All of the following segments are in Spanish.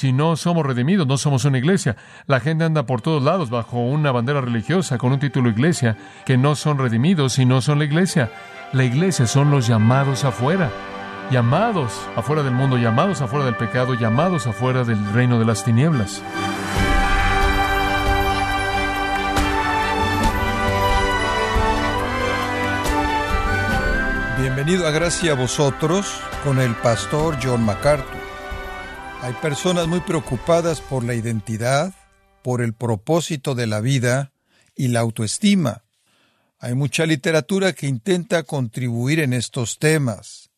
si no somos redimidos, no somos una iglesia. La gente anda por todos lados bajo una bandera religiosa con un título iglesia, que no son redimidos y no son la iglesia. La iglesia son los llamados afuera, llamados afuera del mundo, llamados afuera del pecado, llamados afuera del reino de las tinieblas. Bienvenido a Gracia a vosotros con el pastor John MacArthur. Hay personas muy preocupadas por la identidad, por el propósito de la vida y la autoestima. Hay mucha literatura que intenta contribuir en estos temas.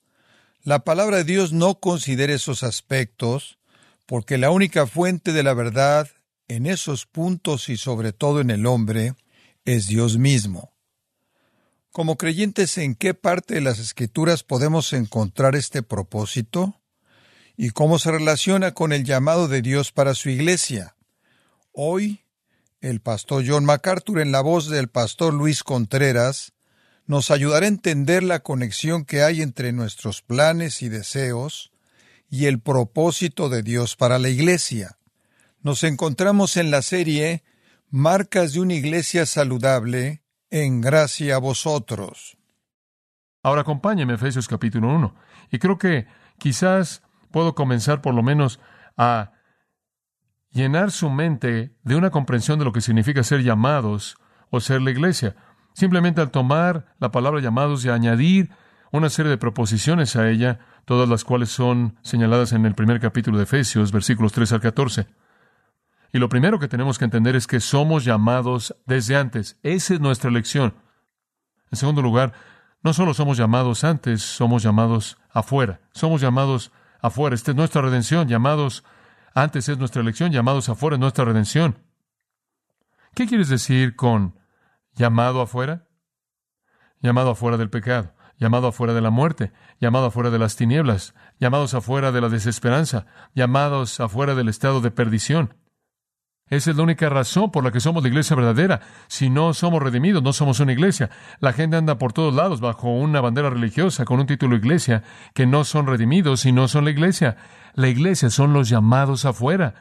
La palabra de Dios no considera esos aspectos porque la única fuente de la verdad en esos puntos y sobre todo en el hombre es Dios mismo. Como creyentes, ¿en qué parte de las Escrituras podemos encontrar este propósito? ¿Y cómo se relaciona con el llamado de Dios para su iglesia? Hoy, el pastor John MacArthur, en la voz del pastor Luis Contreras, nos ayudará a entender la conexión que hay entre nuestros planes y deseos y el propósito de Dios para la iglesia. Nos encontramos en la serie Marcas de una iglesia saludable, en gracia a vosotros. Ahora acompáñeme Efesios capítulo 1. Y creo que quizás puedo comenzar por lo menos a llenar su mente de una comprensión de lo que significa ser llamados o ser la iglesia. Simplemente al tomar la palabra llamados y añadir una serie de proposiciones a ella, todas las cuales son señaladas en el primer capítulo de Efesios, versículos 3 al 14. Y lo primero que tenemos que entender es que somos llamados desde antes. Esa es nuestra elección. En segundo lugar, no solo somos llamados antes, somos llamados afuera. Somos llamados afuera. Esta es nuestra redención. Llamados antes es nuestra elección, llamados afuera es nuestra redención. ¿Qué quieres decir con llamado afuera? Llamado afuera del pecado, llamado afuera de la muerte, llamado afuera de las tinieblas, llamados afuera de la desesperanza, llamados afuera del estado de perdición. Esa es la única razón por la que somos la iglesia verdadera. Si no somos redimidos, no somos una iglesia. La gente anda por todos lados bajo una bandera religiosa con un título iglesia, que no son redimidos y no son la iglesia. La iglesia son los llamados afuera.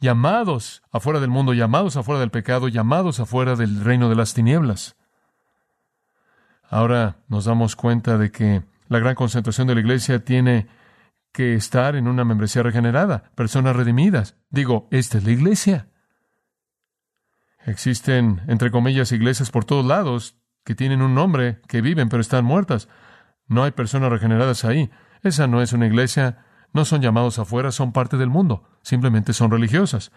Llamados afuera del mundo, llamados afuera del pecado, llamados afuera del reino de las tinieblas. Ahora nos damos cuenta de que la gran concentración de la iglesia tiene que estar en una membresía regenerada, personas redimidas. Digo, esta es la iglesia. Existen, entre comillas, iglesias por todos lados que tienen un nombre, que viven pero están muertas. No hay personas regeneradas ahí. Esa no es una iglesia, no son llamados afuera, son parte del mundo, simplemente son religiosas.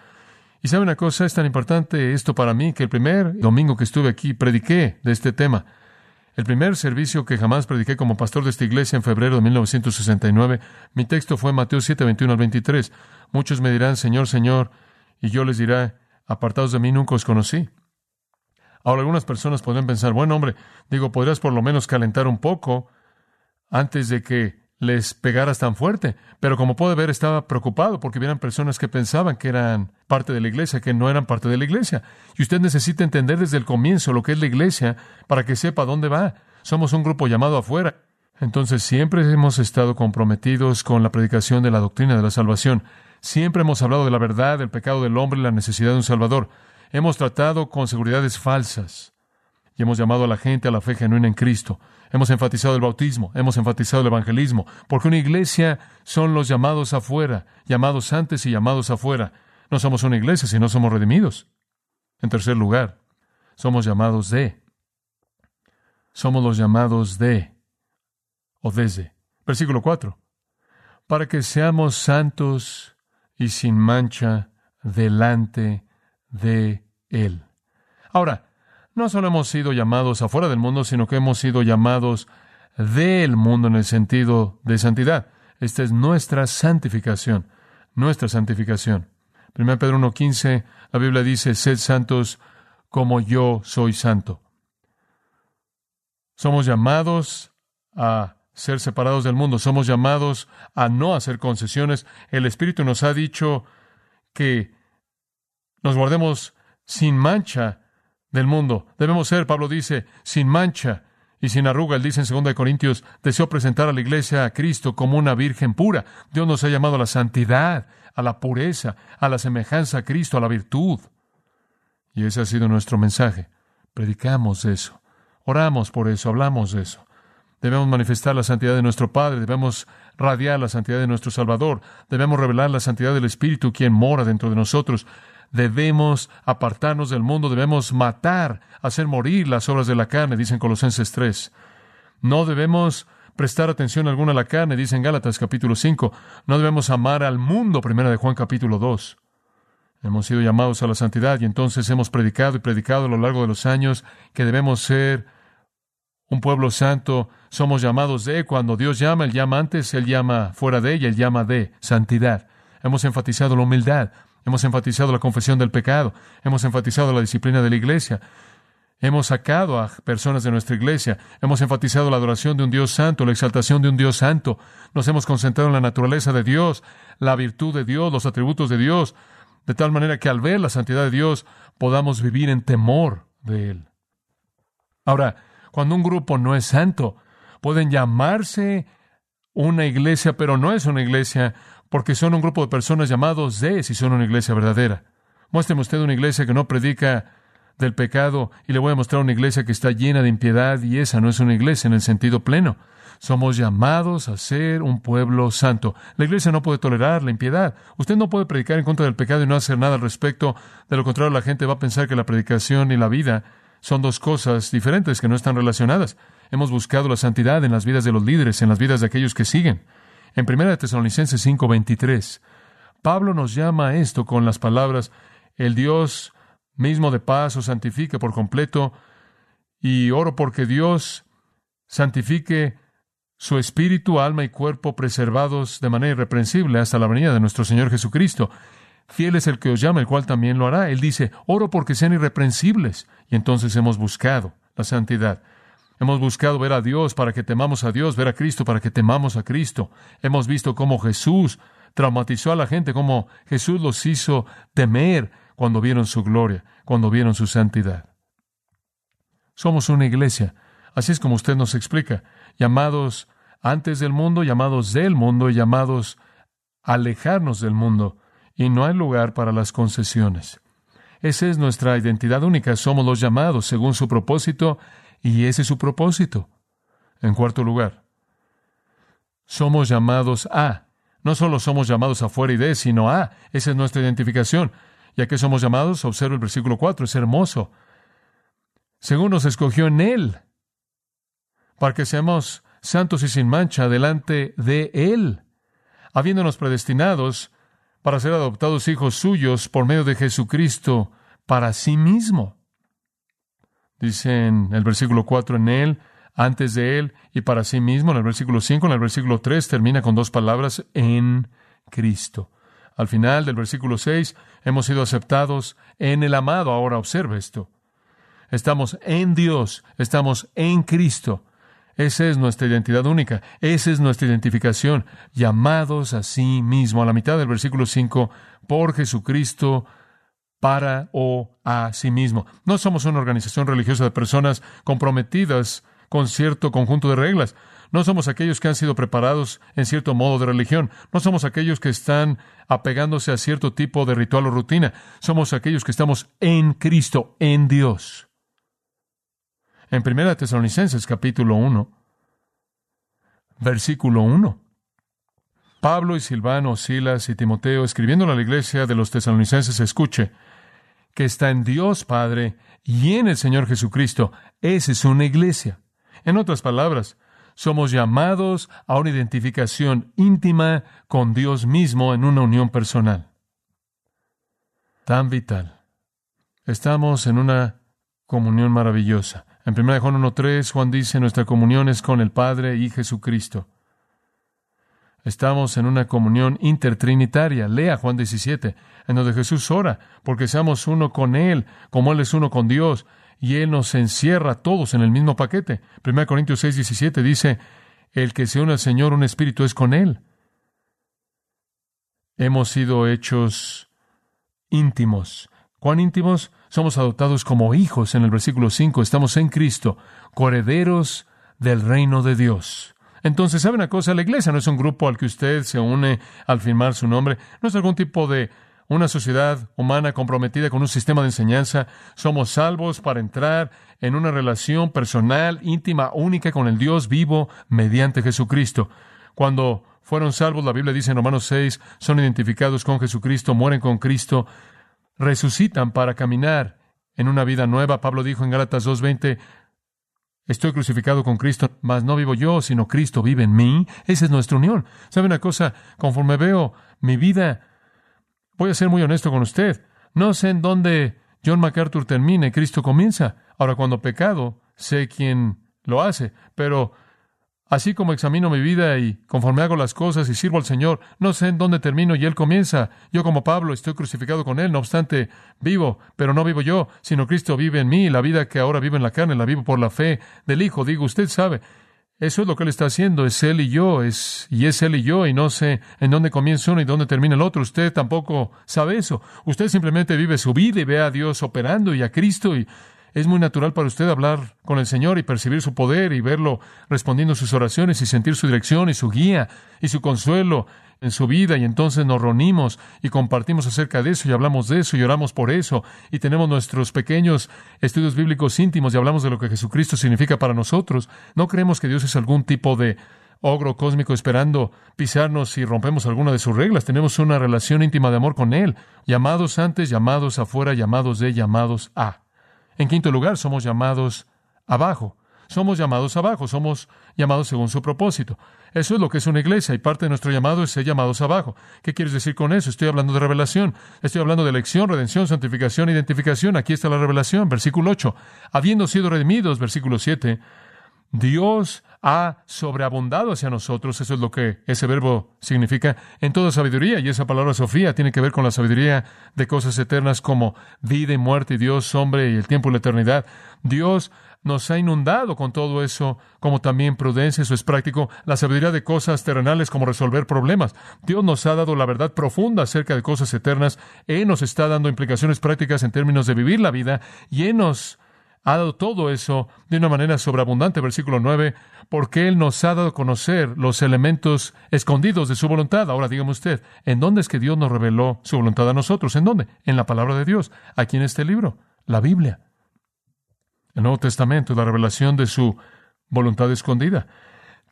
Y sabe una cosa, es tan importante esto para mí que el primer domingo que estuve aquí prediqué de este tema. El primer servicio que jamás prediqué como pastor de esta iglesia en febrero de 1969, mi texto fue Mateo 7, 21 al 23. Muchos me dirán, Señor, Señor, y yo les diré, apartados de mí nunca os conocí. Ahora algunas personas podrían pensar, bueno hombre, digo, podrías por lo menos calentar un poco antes de que les pegaras tan fuerte. Pero como puede ver, estaba preocupado porque vieran personas que pensaban que eran parte de la iglesia, que no eran parte de la iglesia. Y usted necesita entender desde el comienzo lo que es la iglesia para que sepa dónde va. Somos un grupo llamado afuera. Entonces siempre hemos estado comprometidos con la predicación de la doctrina de la salvación. Siempre hemos hablado de la verdad, del pecado del hombre y la necesidad de un Salvador. Hemos tratado con seguridades falsas y hemos llamado a la gente a la fe genuina en Cristo. Hemos enfatizado el bautismo, hemos enfatizado el evangelismo, porque una iglesia son los llamados afuera, llamados antes y llamados afuera. No somos una iglesia si no somos redimidos. En tercer lugar, somos llamados de. Somos los llamados de o desde. Versículo 4. Para que seamos santos y sin mancha delante de Él. Ahora, no solo hemos sido llamados afuera del mundo, sino que hemos sido llamados del mundo en el sentido de santidad. Esta es nuestra santificación, nuestra santificación. 1 Pedro 1.15, la Biblia dice, sed santos como yo soy santo. Somos llamados a ser separados del mundo, somos llamados a no hacer concesiones. El Espíritu nos ha dicho que nos guardemos sin mancha del mundo. Debemos ser, Pablo dice, sin mancha y sin arruga. Él dice en 2 Corintios, deseó presentar a la iglesia a Cristo como una virgen pura. Dios nos ha llamado a la santidad, a la pureza, a la semejanza a Cristo, a la virtud. Y ese ha sido nuestro mensaje. Predicamos eso, oramos por eso, hablamos de eso. Debemos manifestar la santidad de nuestro Padre, debemos radiar la santidad de nuestro Salvador, debemos revelar la santidad del Espíritu, quien mora dentro de nosotros. Debemos apartarnos del mundo, debemos matar, hacer morir las obras de la carne, dicen Colosenses 3. No debemos prestar atención alguna a la carne, dicen Gálatas capítulo 5. No debemos amar al mundo, primera de Juan capítulo 2. Hemos sido llamados a la santidad y entonces hemos predicado y predicado a lo largo de los años que debemos ser un pueblo santo. Somos llamados de, cuando Dios llama, Él llama antes, Él llama fuera de ella, Él llama de santidad. Hemos enfatizado la humildad, Hemos enfatizado la confesión del pecado. Hemos enfatizado la disciplina de la iglesia. Hemos sacado a personas de nuestra iglesia. Hemos enfatizado la adoración de un Dios santo, la exaltación de un Dios santo. Nos hemos concentrado en la naturaleza de Dios, la virtud de Dios, los atributos de Dios, de tal manera que al ver la santidad de Dios podamos vivir en temor de Él. Ahora, cuando un grupo no es santo, pueden llamarse una iglesia, pero no es una iglesia, porque son un grupo de personas llamados de si son una iglesia verdadera. Muéstreme usted una iglesia que no predica del pecado y le voy a mostrar una iglesia que está llena de impiedad y esa no es una iglesia en el sentido pleno. Somos llamados a ser un pueblo santo. La iglesia no puede tolerar la impiedad. Usted no puede predicar en contra del pecado y no hacer nada al respecto. De lo contrario, la gente va a pensar que la predicación y la vida son dos cosas diferentes que no están relacionadas. Hemos buscado la santidad en las vidas de los líderes, en las vidas de aquellos que siguen. En 1 Tesalonicenses 5:23, Pablo nos llama a esto con las palabras, el Dios mismo de paz os santifique por completo, y oro porque Dios santifique su espíritu, alma y cuerpo preservados de manera irreprensible hasta la venida de nuestro Señor Jesucristo. Fiel es el que os llama, el cual también lo hará. Él dice, oro porque sean irreprensibles. Y entonces hemos buscado la santidad. Hemos buscado ver a Dios para que temamos a Dios, ver a Cristo para que temamos a Cristo. Hemos visto cómo Jesús traumatizó a la gente, cómo Jesús los hizo temer cuando vieron su gloria, cuando vieron su santidad. Somos una iglesia, así es como usted nos explica, llamados antes del mundo, llamados del mundo y llamados a alejarnos del mundo, y no hay lugar para las concesiones. Esa es nuestra identidad única, somos los llamados según su propósito y ese es su propósito. En cuarto lugar, somos llamados a. No solo somos llamados afuera y de, sino a. Esa es nuestra identificación. ¿Y a qué somos llamados? Observa el versículo 4, es hermoso. Según nos escogió en Él, para que seamos santos y sin mancha delante de Él, habiéndonos predestinados para ser adoptados hijos suyos por medio de Jesucristo para sí mismo. Dice en el versículo 4 en él, antes de él y para sí mismo. En el versículo 5, en el versículo 3 termina con dos palabras, en Cristo. Al final del versículo 6, hemos sido aceptados en el amado. Ahora observe esto. Estamos en Dios, estamos en Cristo. Esa es nuestra identidad única, esa es nuestra identificación, llamados a sí mismo. A la mitad del versículo 5, por Jesucristo para o a sí mismo. No somos una organización religiosa de personas comprometidas con cierto conjunto de reglas. No somos aquellos que han sido preparados en cierto modo de religión. No somos aquellos que están apegándose a cierto tipo de ritual o rutina. Somos aquellos que estamos en Cristo, en Dios. En 1 Tesalonicenses capítulo 1, versículo 1. Pablo y Silvano, Silas y Timoteo, escribiendo a la iglesia de los tesalonicenses, escuche, que está en Dios Padre y en el Señor Jesucristo. Esa es una iglesia. En otras palabras, somos llamados a una identificación íntima con Dios mismo en una unión personal. Tan vital. Estamos en una comunión maravillosa. En 1 Juan 1.3, Juan dice, nuestra comunión es con el Padre y Jesucristo. Estamos en una comunión intertrinitaria. Lea Juan 17, en donde Jesús ora, porque seamos uno con Él, como Él es uno con Dios, y Él nos encierra todos en el mismo paquete. 1 Corintios 6, 17 dice, el que se une al Señor, un espíritu es con Él. Hemos sido hechos íntimos. ¿Cuán íntimos? Somos adoptados como hijos en el versículo 5. Estamos en Cristo, coherederos del reino de Dios. Entonces, ¿sabe una cosa? La iglesia no es un grupo al que usted se une al firmar su nombre, no es algún tipo de una sociedad humana comprometida con un sistema de enseñanza. Somos salvos para entrar en una relación personal, íntima, única con el Dios vivo mediante Jesucristo. Cuando fueron salvos, la Biblia dice en Romanos 6, son identificados con Jesucristo, mueren con Cristo, resucitan para caminar en una vida nueva. Pablo dijo en Gálatas 2.20, estoy crucificado con Cristo, mas no vivo yo, sino Cristo vive en mí. Esa es nuestra unión. ¿Sabe una cosa? Conforme veo mi vida, voy a ser muy honesto con usted. No sé en dónde John MacArthur termina y Cristo comienza. Ahora, cuando pecado, sé quién lo hace, pero Así como examino mi vida y conforme hago las cosas y sirvo al Señor, no sé en dónde termino y Él comienza. Yo como Pablo estoy crucificado con Él, no obstante, vivo, pero no vivo yo, sino Cristo vive en mí la vida que ahora vivo en la carne la vivo por la fe del Hijo. Digo, usted sabe, eso es lo que Él está haciendo, es Él y yo, es, y es Él y yo, y no sé en dónde comienza uno y dónde termina el otro. Usted tampoco sabe eso. Usted simplemente vive su vida y ve a Dios operando y a Cristo y es muy natural para usted hablar con el Señor y percibir su poder y verlo respondiendo sus oraciones y sentir su dirección y su guía y su consuelo en su vida y entonces nos reunimos y compartimos acerca de eso y hablamos de eso y oramos por eso y tenemos nuestros pequeños estudios bíblicos íntimos y hablamos de lo que Jesucristo significa para nosotros. No creemos que Dios es algún tipo de ogro cósmico esperando pisarnos si rompemos alguna de sus reglas. Tenemos una relación íntima de amor con Él. Llamados antes, llamados afuera, llamados de, llamados a. En quinto lugar, somos llamados abajo. Somos llamados abajo, somos llamados según su propósito. Eso es lo que es una iglesia y parte de nuestro llamado es ser llamados abajo. ¿Qué quieres decir con eso? Estoy hablando de revelación, estoy hablando de elección, redención, santificación, identificación. Aquí está la revelación, versículo 8. Habiendo sido redimidos, versículo 7, Dios ha sobreabundado hacia nosotros, eso es lo que ese verbo significa, en toda sabiduría, y esa palabra Sofía tiene que ver con la sabiduría de cosas eternas como vida y muerte, y Dios, hombre, y el tiempo y la eternidad. Dios nos ha inundado con todo eso, como también prudencia, eso es práctico, la sabiduría de cosas terrenales como resolver problemas. Dios nos ha dado la verdad profunda acerca de cosas eternas, Él nos está dando implicaciones prácticas en términos de vivir la vida, y Él nos ha dado todo eso de una manera sobreabundante, versículo 9, porque Él nos ha dado a conocer los elementos escondidos de su voluntad. Ahora dígame usted, ¿en dónde es que Dios nos reveló su voluntad a nosotros? ¿En dónde? En la palabra de Dios. Aquí en este libro, la Biblia. El Nuevo Testamento es la revelación de su voluntad escondida.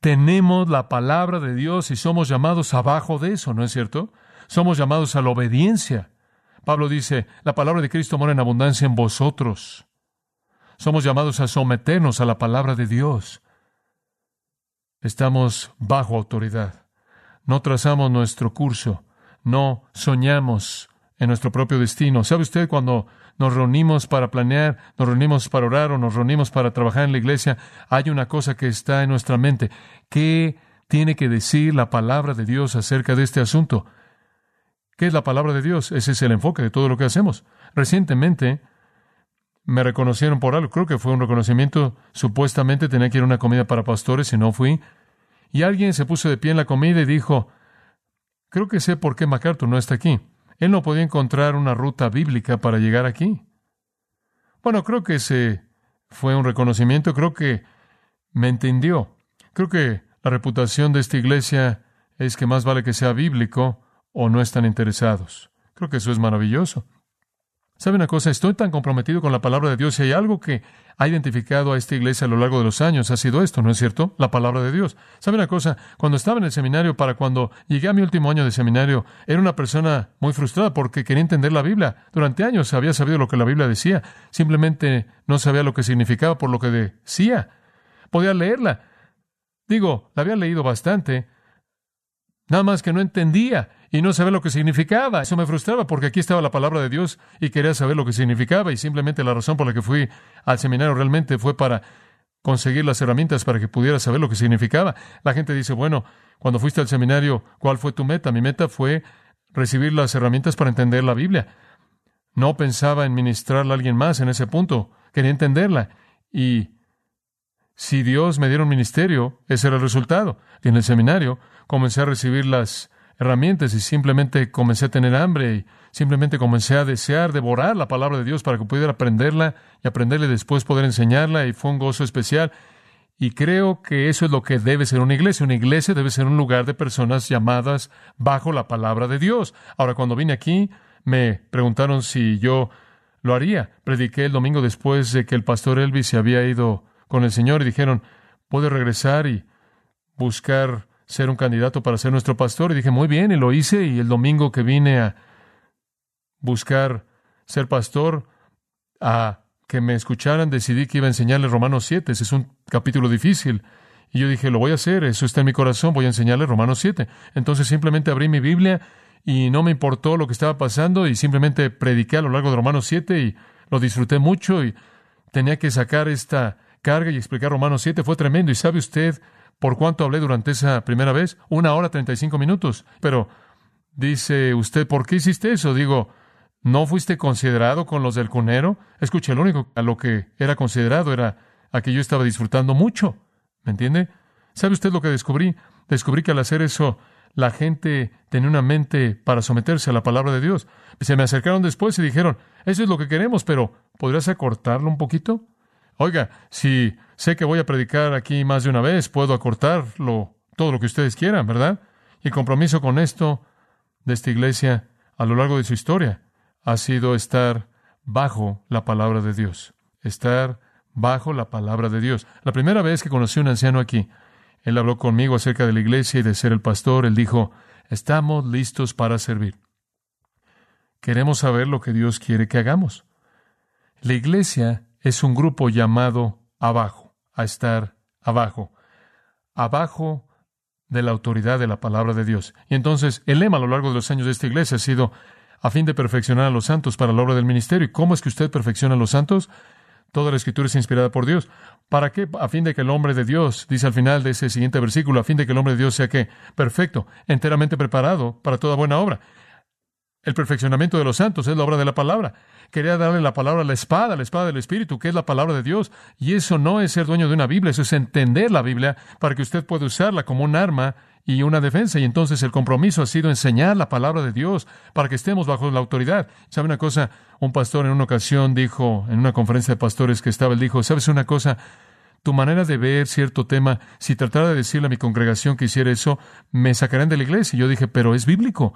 Tenemos la palabra de Dios y somos llamados abajo de eso, ¿no es cierto? Somos llamados a la obediencia. Pablo dice, la palabra de Cristo mora en abundancia en vosotros. Somos llamados a someternos a la palabra de Dios. Estamos bajo autoridad. No trazamos nuestro curso. No soñamos en nuestro propio destino. ¿Sabe usted cuando nos reunimos para planear, nos reunimos para orar o nos reunimos para trabajar en la iglesia? Hay una cosa que está en nuestra mente. ¿Qué tiene que decir la palabra de Dios acerca de este asunto? ¿Qué es la palabra de Dios? Ese es el enfoque de todo lo que hacemos. Recientemente, me reconocieron por algo. Creo que fue un reconocimiento. Supuestamente tenía que ir a una comida para pastores y no fui. Y alguien se puso de pie en la comida y dijo, creo que sé por qué MacArthur no está aquí. Él no podía encontrar una ruta bíblica para llegar aquí. Bueno, creo que ese fue un reconocimiento. Creo que me entendió. Creo que la reputación de esta iglesia es que más vale que sea bíblico o no están interesados. Creo que eso es maravilloso. ¿Sabe una cosa? Estoy tan comprometido con la palabra de Dios y hay algo que ha identificado a esta iglesia a lo largo de los años. Ha sido esto, ¿no es cierto? La palabra de Dios. ¿Sabe una cosa? Cuando estaba en el seminario, para cuando llegué a mi último año de seminario, era una persona muy frustrada porque quería entender la Biblia. Durante años había sabido lo que la Biblia decía. Simplemente no sabía lo que significaba por lo que decía. Podía leerla. Digo, la había leído bastante. Nada más que no entendía y no sabía lo que significaba. Eso me frustraba porque aquí estaba la palabra de Dios y quería saber lo que significaba y simplemente la razón por la que fui al seminario realmente fue para conseguir las herramientas para que pudiera saber lo que significaba. La gente dice, bueno, cuando fuiste al seminario, ¿cuál fue tu meta? Mi meta fue recibir las herramientas para entender la Biblia. No pensaba en ministrarla a alguien más en ese punto, quería entenderla. Y si Dios me diera un ministerio, ese era el resultado. Y en el seminario comencé a recibir las herramientas y simplemente comencé a tener hambre y simplemente comencé a desear devorar la palabra de Dios para que pudiera aprenderla y aprenderla y después poder enseñarla y fue un gozo especial. Y creo que eso es lo que debe ser una iglesia. Una iglesia debe ser un lugar de personas llamadas bajo la palabra de Dios. Ahora, cuando vine aquí, me preguntaron si yo lo haría. Prediqué el domingo después de que el pastor Elvis se había ido con el Señor y dijeron, puede regresar y buscar ser un candidato para ser nuestro pastor. Y dije, muy bien, y lo hice. Y el domingo que vine a buscar ser pastor, a que me escucharan, decidí que iba a enseñarles Romanos 7. Ese es un capítulo difícil. Y yo dije, lo voy a hacer, eso está en mi corazón, voy a enseñarles Romanos 7. Entonces simplemente abrí mi Biblia y no me importó lo que estaba pasando y simplemente prediqué a lo largo de Romanos 7 y lo disfruté mucho y tenía que sacar esta carga y explicar Romanos 7. Fue tremendo. ¿Y sabe usted por cuánto hablé durante esa primera vez? Una hora treinta y cinco minutos. Pero dice usted, ¿por qué hiciste eso? Digo, ¿No fuiste considerado con los del cunero? Escuche, lo único a lo que era considerado era a que yo estaba disfrutando mucho. ¿Me entiende? ¿Sabe usted lo que descubrí? Descubrí que al hacer eso, la gente tenía una mente para someterse a la palabra de Dios. Se me acercaron después y dijeron, eso es lo que queremos, pero ¿podrías acortarlo un poquito? Oiga, si sé que voy a predicar aquí más de una vez, puedo acortarlo todo lo que ustedes quieran, ¿verdad? Y el compromiso con esto de esta iglesia a lo largo de su historia ha sido estar bajo la palabra de Dios. Estar bajo la palabra de Dios. La primera vez que conocí a un anciano aquí, él habló conmigo acerca de la iglesia y de ser el pastor. Él dijo, estamos listos para servir. Queremos saber lo que Dios quiere que hagamos. La iglesia es un grupo llamado abajo, a estar abajo, abajo de la autoridad de la palabra de Dios. Y entonces el lema a lo largo de los años de esta iglesia ha sido a fin de perfeccionar a los santos para la obra del ministerio. ¿Y cómo es que usted perfecciona a los santos? Toda la escritura es inspirada por Dios. ¿Para qué? A fin de que el hombre de Dios, dice al final de ese siguiente versículo, a fin de que el hombre de Dios sea que perfecto, enteramente preparado para toda buena obra. El perfeccionamiento de los santos es la obra de la palabra. Quería darle la palabra a la espada, la espada del Espíritu, que es la palabra de Dios. Y eso no es ser dueño de una Biblia, eso es entender la Biblia para que usted pueda usarla como un arma y una defensa. Y entonces el compromiso ha sido enseñar la palabra de Dios para que estemos bajo la autoridad. ¿Sabe una cosa? Un pastor en una ocasión dijo, en una conferencia de pastores que estaba, él dijo, ¿sabes una cosa? Tu manera de ver cierto tema, si tratara de decirle a mi congregación que hiciera eso, me sacarían de la iglesia. Y yo dije, pero es bíblico.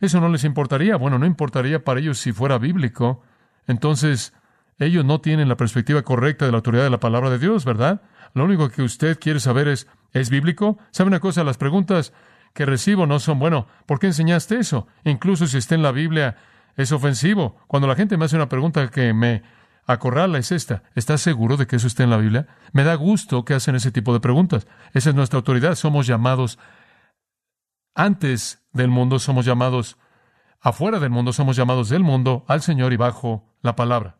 Eso no les importaría. Bueno, no importaría para ellos si fuera bíblico. Entonces, ellos no tienen la perspectiva correcta de la autoridad de la palabra de Dios, ¿verdad? Lo único que usted quiere saber es, ¿es bíblico? ¿Sabe una cosa? Las preguntas que recibo no son, bueno, ¿por qué enseñaste eso? Incluso si está en la Biblia, es ofensivo. Cuando la gente me hace una pregunta que me acorrala es esta. ¿Estás seguro de que eso está en la Biblia? Me da gusto que hacen ese tipo de preguntas. Esa es nuestra autoridad. Somos llamados antes del mundo, somos llamados afuera del mundo, somos llamados del mundo al Señor y bajo la palabra.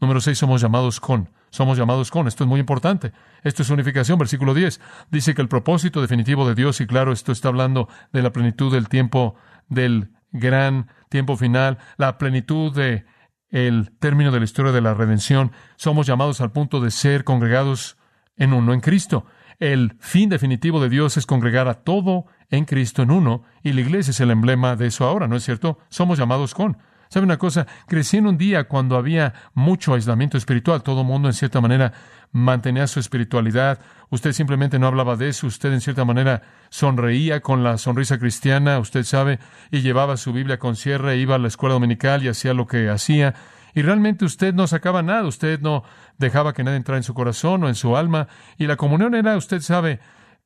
Número seis, somos llamados con. Somos llamados con. Esto es muy importante. Esto es unificación. Versículo 10 dice que el propósito definitivo de Dios, y claro, esto está hablando de la plenitud del tiempo, del gran tiempo final, la plenitud de el término de la historia de la redención. Somos llamados al punto de ser congregados en uno en Cristo. El fin definitivo de Dios es congregar a todo en Cristo en uno, y la iglesia es el emblema de eso ahora, ¿no es cierto? Somos llamados con. ¿Sabe una cosa? Crecí en un día cuando había mucho aislamiento espiritual. Todo el mundo, en cierta manera, mantenía su espiritualidad. Usted simplemente no hablaba de eso. Usted, en cierta manera, sonreía con la sonrisa cristiana, usted sabe, y llevaba su Biblia con cierre, iba a la escuela dominical y hacía lo que hacía. Y realmente usted no sacaba nada. Usted no dejaba que nadie entrara en su corazón o en su alma. Y la comunión era, usted sabe,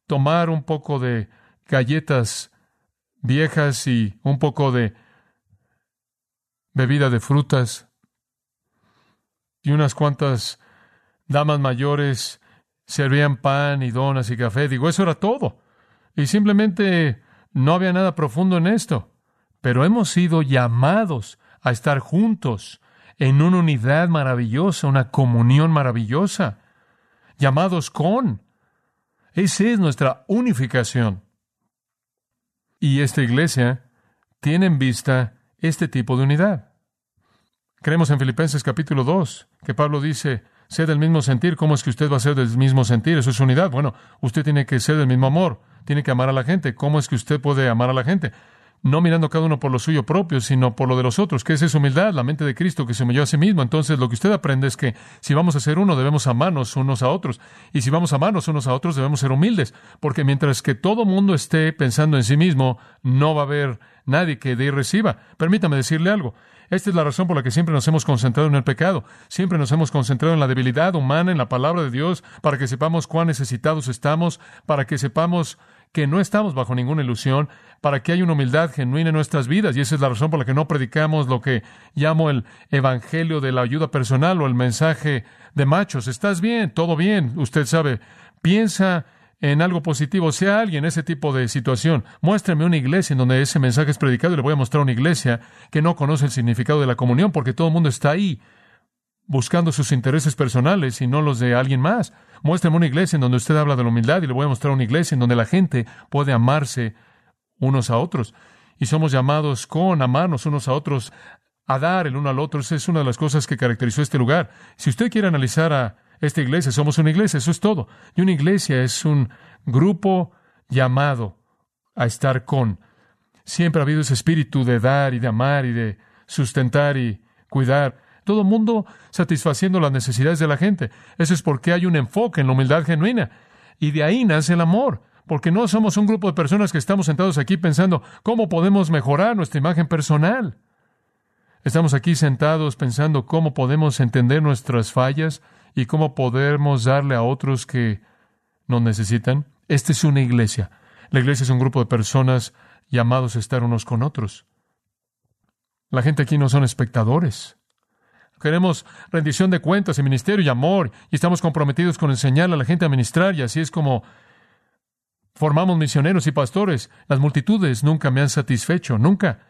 tomar un poco de galletas viejas y un poco de bebida de frutas y unas cuantas damas mayores servían pan y donas y café. Digo, eso era todo. Y simplemente no había nada profundo en esto. Pero hemos sido llamados a estar juntos en una unidad maravillosa, una comunión maravillosa, llamados con. Esa es nuestra unificación. Y esta iglesia tiene en vista este tipo de unidad. Creemos en Filipenses capítulo 2, que Pablo dice, sé del mismo sentir, ¿cómo es que usted va a ser del mismo sentir? Eso es unidad. Bueno, usted tiene que ser del mismo amor, tiene que amar a la gente. ¿Cómo es que usted puede amar a la gente? No mirando cada uno por lo suyo propio, sino por lo de los otros, que es esa humildad, la mente de Cristo que se humilló a sí mismo. Entonces, lo que usted aprende es que si vamos a ser uno, debemos amarnos unos a otros. Y si vamos a amarnos unos a otros, debemos ser humildes. Porque mientras que todo mundo esté pensando en sí mismo, no va a haber nadie que dé y reciba. Permítame decirle algo. Esta es la razón por la que siempre nos hemos concentrado en el pecado. Siempre nos hemos concentrado en la debilidad humana, en la palabra de Dios, para que sepamos cuán necesitados estamos, para que sepamos que no estamos bajo ninguna ilusión, para que haya una humildad genuina en nuestras vidas. Y esa es la razón por la que no predicamos lo que llamo el Evangelio de la ayuda personal o el mensaje de machos. Estás bien, todo bien, usted sabe. Piensa en algo positivo, sea alguien ese tipo de situación. Muéstrame una iglesia en donde ese mensaje es predicado y le voy a mostrar una iglesia que no conoce el significado de la comunión porque todo el mundo está ahí buscando sus intereses personales y no los de alguien más. Muéstrame una iglesia en donde usted habla de la humildad y le voy a mostrar una iglesia en donde la gente puede amarse unos a otros. Y somos llamados con amarnos unos a otros, a dar el uno al otro. Esa es una de las cosas que caracterizó este lugar. Si usted quiere analizar a esta iglesia, somos una iglesia, eso es todo. Y una iglesia es un grupo llamado a estar con. Siempre ha habido ese espíritu de dar y de amar y de sustentar y cuidar. Todo el mundo satisfaciendo las necesidades de la gente. Eso es porque hay un enfoque en la humildad genuina. Y de ahí nace el amor. Porque no somos un grupo de personas que estamos sentados aquí pensando cómo podemos mejorar nuestra imagen personal. Estamos aquí sentados pensando cómo podemos entender nuestras fallas y cómo podemos darle a otros que nos necesitan. Esta es una iglesia. La iglesia es un grupo de personas llamados a estar unos con otros. La gente aquí no son espectadores. Queremos rendición de cuentas y ministerio y amor, y estamos comprometidos con enseñarle a la gente a ministrar, y así es como formamos misioneros y pastores. Las multitudes nunca me han satisfecho, nunca.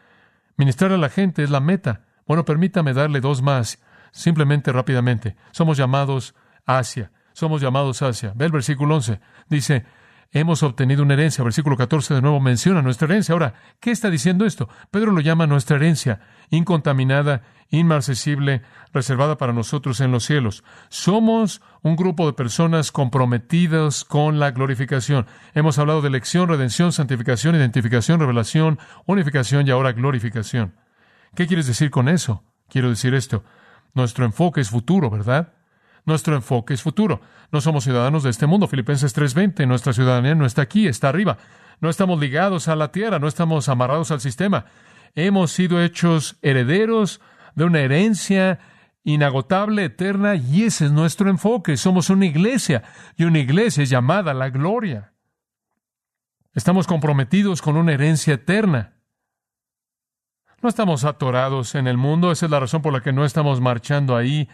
Ministrar a la gente es la meta. Bueno, permítame darle dos más, simplemente rápidamente. Somos llamados hacia, somos llamados hacia. Ve el versículo 11. Dice, hemos obtenido una herencia. Versículo 14 de nuevo menciona nuestra herencia. Ahora, ¿qué está diciendo esto? Pedro lo llama nuestra herencia, incontaminada, inmarcesible, reservada para nosotros en los cielos. Somos un grupo de personas comprometidas con la glorificación. Hemos hablado de elección, redención, santificación, identificación, revelación, unificación y ahora glorificación. ¿Qué quieres decir con eso? Quiero decir esto. Nuestro enfoque es futuro, ¿verdad? Nuestro enfoque es futuro. No somos ciudadanos de este mundo. Filipenses 3:20, nuestra ciudadanía no está aquí, está arriba. No estamos ligados a la tierra, no estamos amarrados al sistema. Hemos sido hechos herederos de una herencia inagotable, eterna, y ese es nuestro enfoque. Somos una iglesia, y una iglesia es llamada la gloria. Estamos comprometidos con una herencia eterna. No estamos atorados en el mundo, esa es la razón por la que no estamos marchando ahí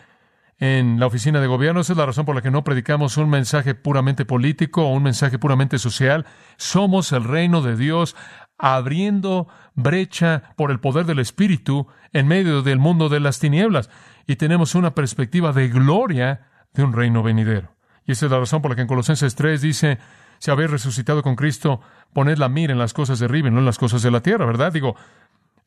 en la oficina de gobierno, esa es la razón por la que no predicamos un mensaje puramente político o un mensaje puramente social. Somos el reino de Dios abriendo brecha por el poder del Espíritu en medio del mundo de las tinieblas. Y tenemos una perspectiva de gloria de un reino venidero. Y esa es la razón por la que en Colosenses 3 dice, si habéis resucitado con Cristo, poned la mira en las cosas de arriba y no en las cosas de la tierra, ¿verdad? Digo,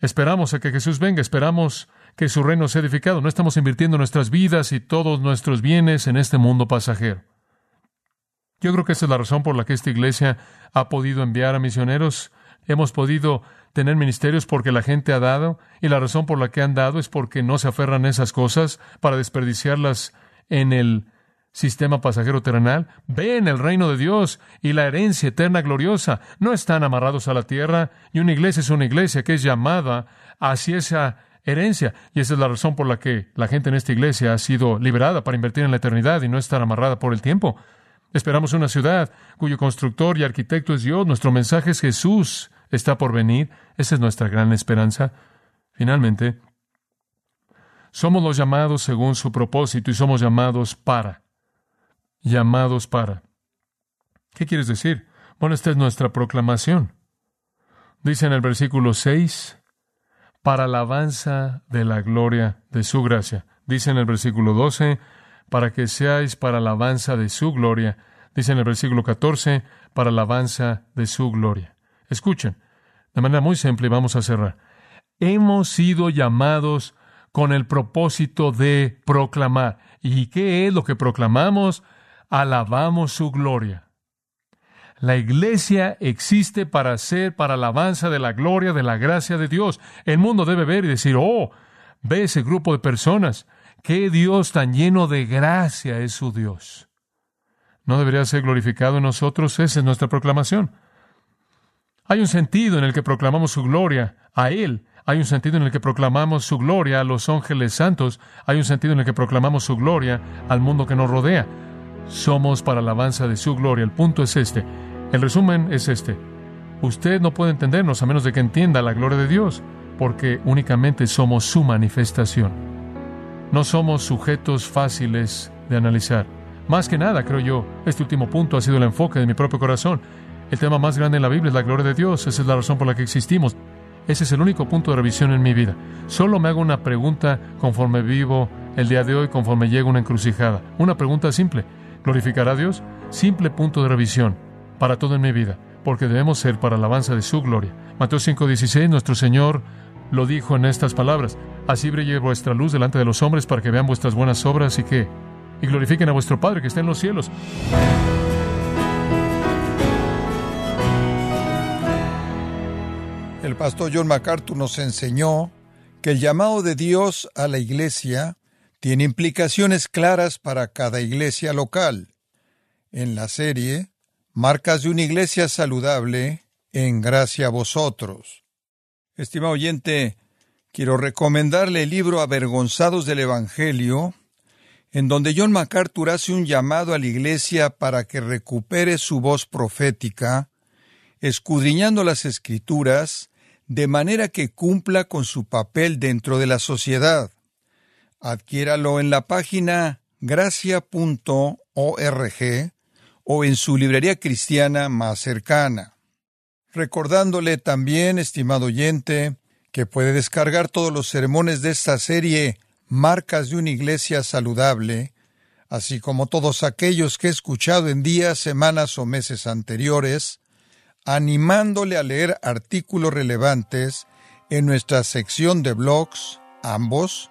esperamos a que Jesús venga, esperamos que su reino sea edificado. No estamos invirtiendo nuestras vidas y todos nuestros bienes en este mundo pasajero. Yo creo que esa es la razón por la que esta iglesia ha podido enviar a misioneros Hemos podido tener ministerios porque la gente ha dado y la razón por la que han dado es porque no se aferran a esas cosas para desperdiciarlas en el sistema pasajero terrenal. Ven el reino de Dios y la herencia eterna gloriosa. No están amarrados a la tierra y una iglesia es una iglesia que es llamada hacia esa herencia. Y esa es la razón por la que la gente en esta iglesia ha sido liberada para invertir en la eternidad y no estar amarrada por el tiempo. Esperamos una ciudad cuyo constructor y arquitecto es Dios. Nuestro mensaje es Jesús está por venir. Esa es nuestra gran esperanza. Finalmente, somos los llamados según su propósito y somos llamados para. Llamados para. ¿Qué quieres decir? Bueno, esta es nuestra proclamación. Dice en el versículo 6, para alabanza de la gloria de su gracia. Dice en el versículo 12, para que seáis para alabanza de su gloria. Dice en el versículo 14, para alabanza de su gloria. Escuchen, de manera muy simple, vamos a cerrar. Hemos sido llamados con el propósito de proclamar. ¿Y qué es lo que proclamamos? Alabamos su gloria. La iglesia existe para ser para alabanza de la gloria de la gracia de Dios. El mundo debe ver y decir, oh, ve ese grupo de personas. Qué Dios tan lleno de gracia es su Dios. ¿No debería ser glorificado en nosotros? Esa es nuestra proclamación. Hay un sentido en el que proclamamos su gloria a Él. Hay un sentido en el que proclamamos su gloria a los ángeles santos. Hay un sentido en el que proclamamos su gloria al mundo que nos rodea. Somos para alabanza de su gloria. El punto es este. El resumen es este. Usted no puede entendernos a menos de que entienda la gloria de Dios, porque únicamente somos su manifestación. No somos sujetos fáciles de analizar. Más que nada, creo yo, este último punto ha sido el enfoque de mi propio corazón. El tema más grande en la Biblia es la gloria de Dios. Esa es la razón por la que existimos. Ese es el único punto de revisión en mi vida. Solo me hago una pregunta conforme vivo el día de hoy, conforme llego a una encrucijada. Una pregunta simple. ¿Glorificará a Dios? Simple punto de revisión para todo en mi vida, porque debemos ser para alabanza de su gloria. Mateo 5:16, nuestro Señor lo dijo en estas palabras, así brille vuestra luz delante de los hombres para que vean vuestras buenas obras y que, y glorifiquen a vuestro Padre que está en los cielos. El pastor John MacArthur nos enseñó que el llamado de Dios a la iglesia tiene implicaciones claras para cada iglesia local. En la serie, Marcas de una iglesia saludable, en gracia a vosotros. Estimado oyente, quiero recomendarle el libro Avergonzados del Evangelio, en donde John MacArthur hace un llamado a la iglesia para que recupere su voz profética, escudriñando las escrituras, de manera que cumpla con su papel dentro de la sociedad. Adquiéralo en la página gracia.org o en su librería cristiana más cercana. Recordándole también, estimado oyente, que puede descargar todos los sermones de esta serie Marcas de una Iglesia Saludable, así como todos aquellos que he escuchado en días, semanas o meses anteriores, animándole a leer artículos relevantes en nuestra sección de blogs, ambos,